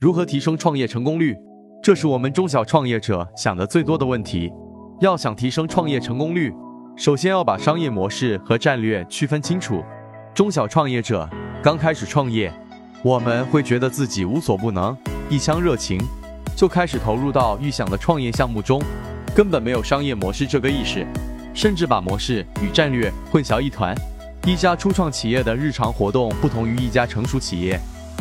如何提升创业成功率？这是我们中小创业者想的最多的问题。要想提升创业成功率，首先要把商业模式和战略区分清楚。中小创业者刚开始创业，我们会觉得自己无所不能，一腔热情就开始投入到预想的创业项目中，根本没有商业模式这个意识，甚至把模式与战略混淆一团。一家初创企业的日常活动不同于一家成熟企业。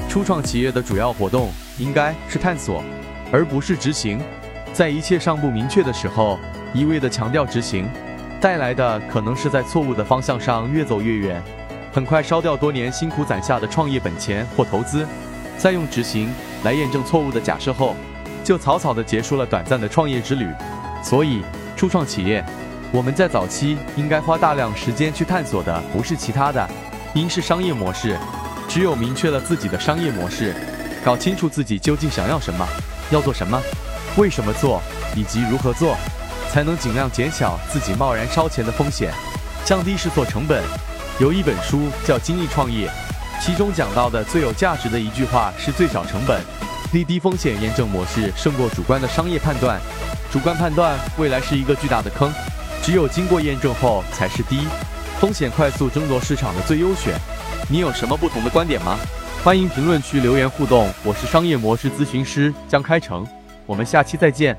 初创企业的主要活动应该是探索，而不是执行。在一切尚不明确的时候，一味地强调执行，带来的可能是在错误的方向上越走越远，很快烧掉多年辛苦攒下的创业本钱或投资。再用执行来验证错误的假设后，就草草地结束了短暂的创业之旅。所以，初创企业，我们在早期应该花大量时间去探索的不是其他的，应是商业模式。只有明确了自己的商业模式，搞清楚自己究竟想要什么，要做什么，为什么做，以及如何做，才能尽量减小自己贸然烧钱的风险，降低试错成本。有一本书叫《精益创业》，其中讲到的最有价值的一句话是：最小成本、低低风险验证模式胜过主观的商业判断。主观判断未来是一个巨大的坑，只有经过验证后才是低风险、快速争夺市场的最优选。你有什么不同的观点吗？欢迎评论区留言互动。我是商业模式咨询师江开成，我们下期再见。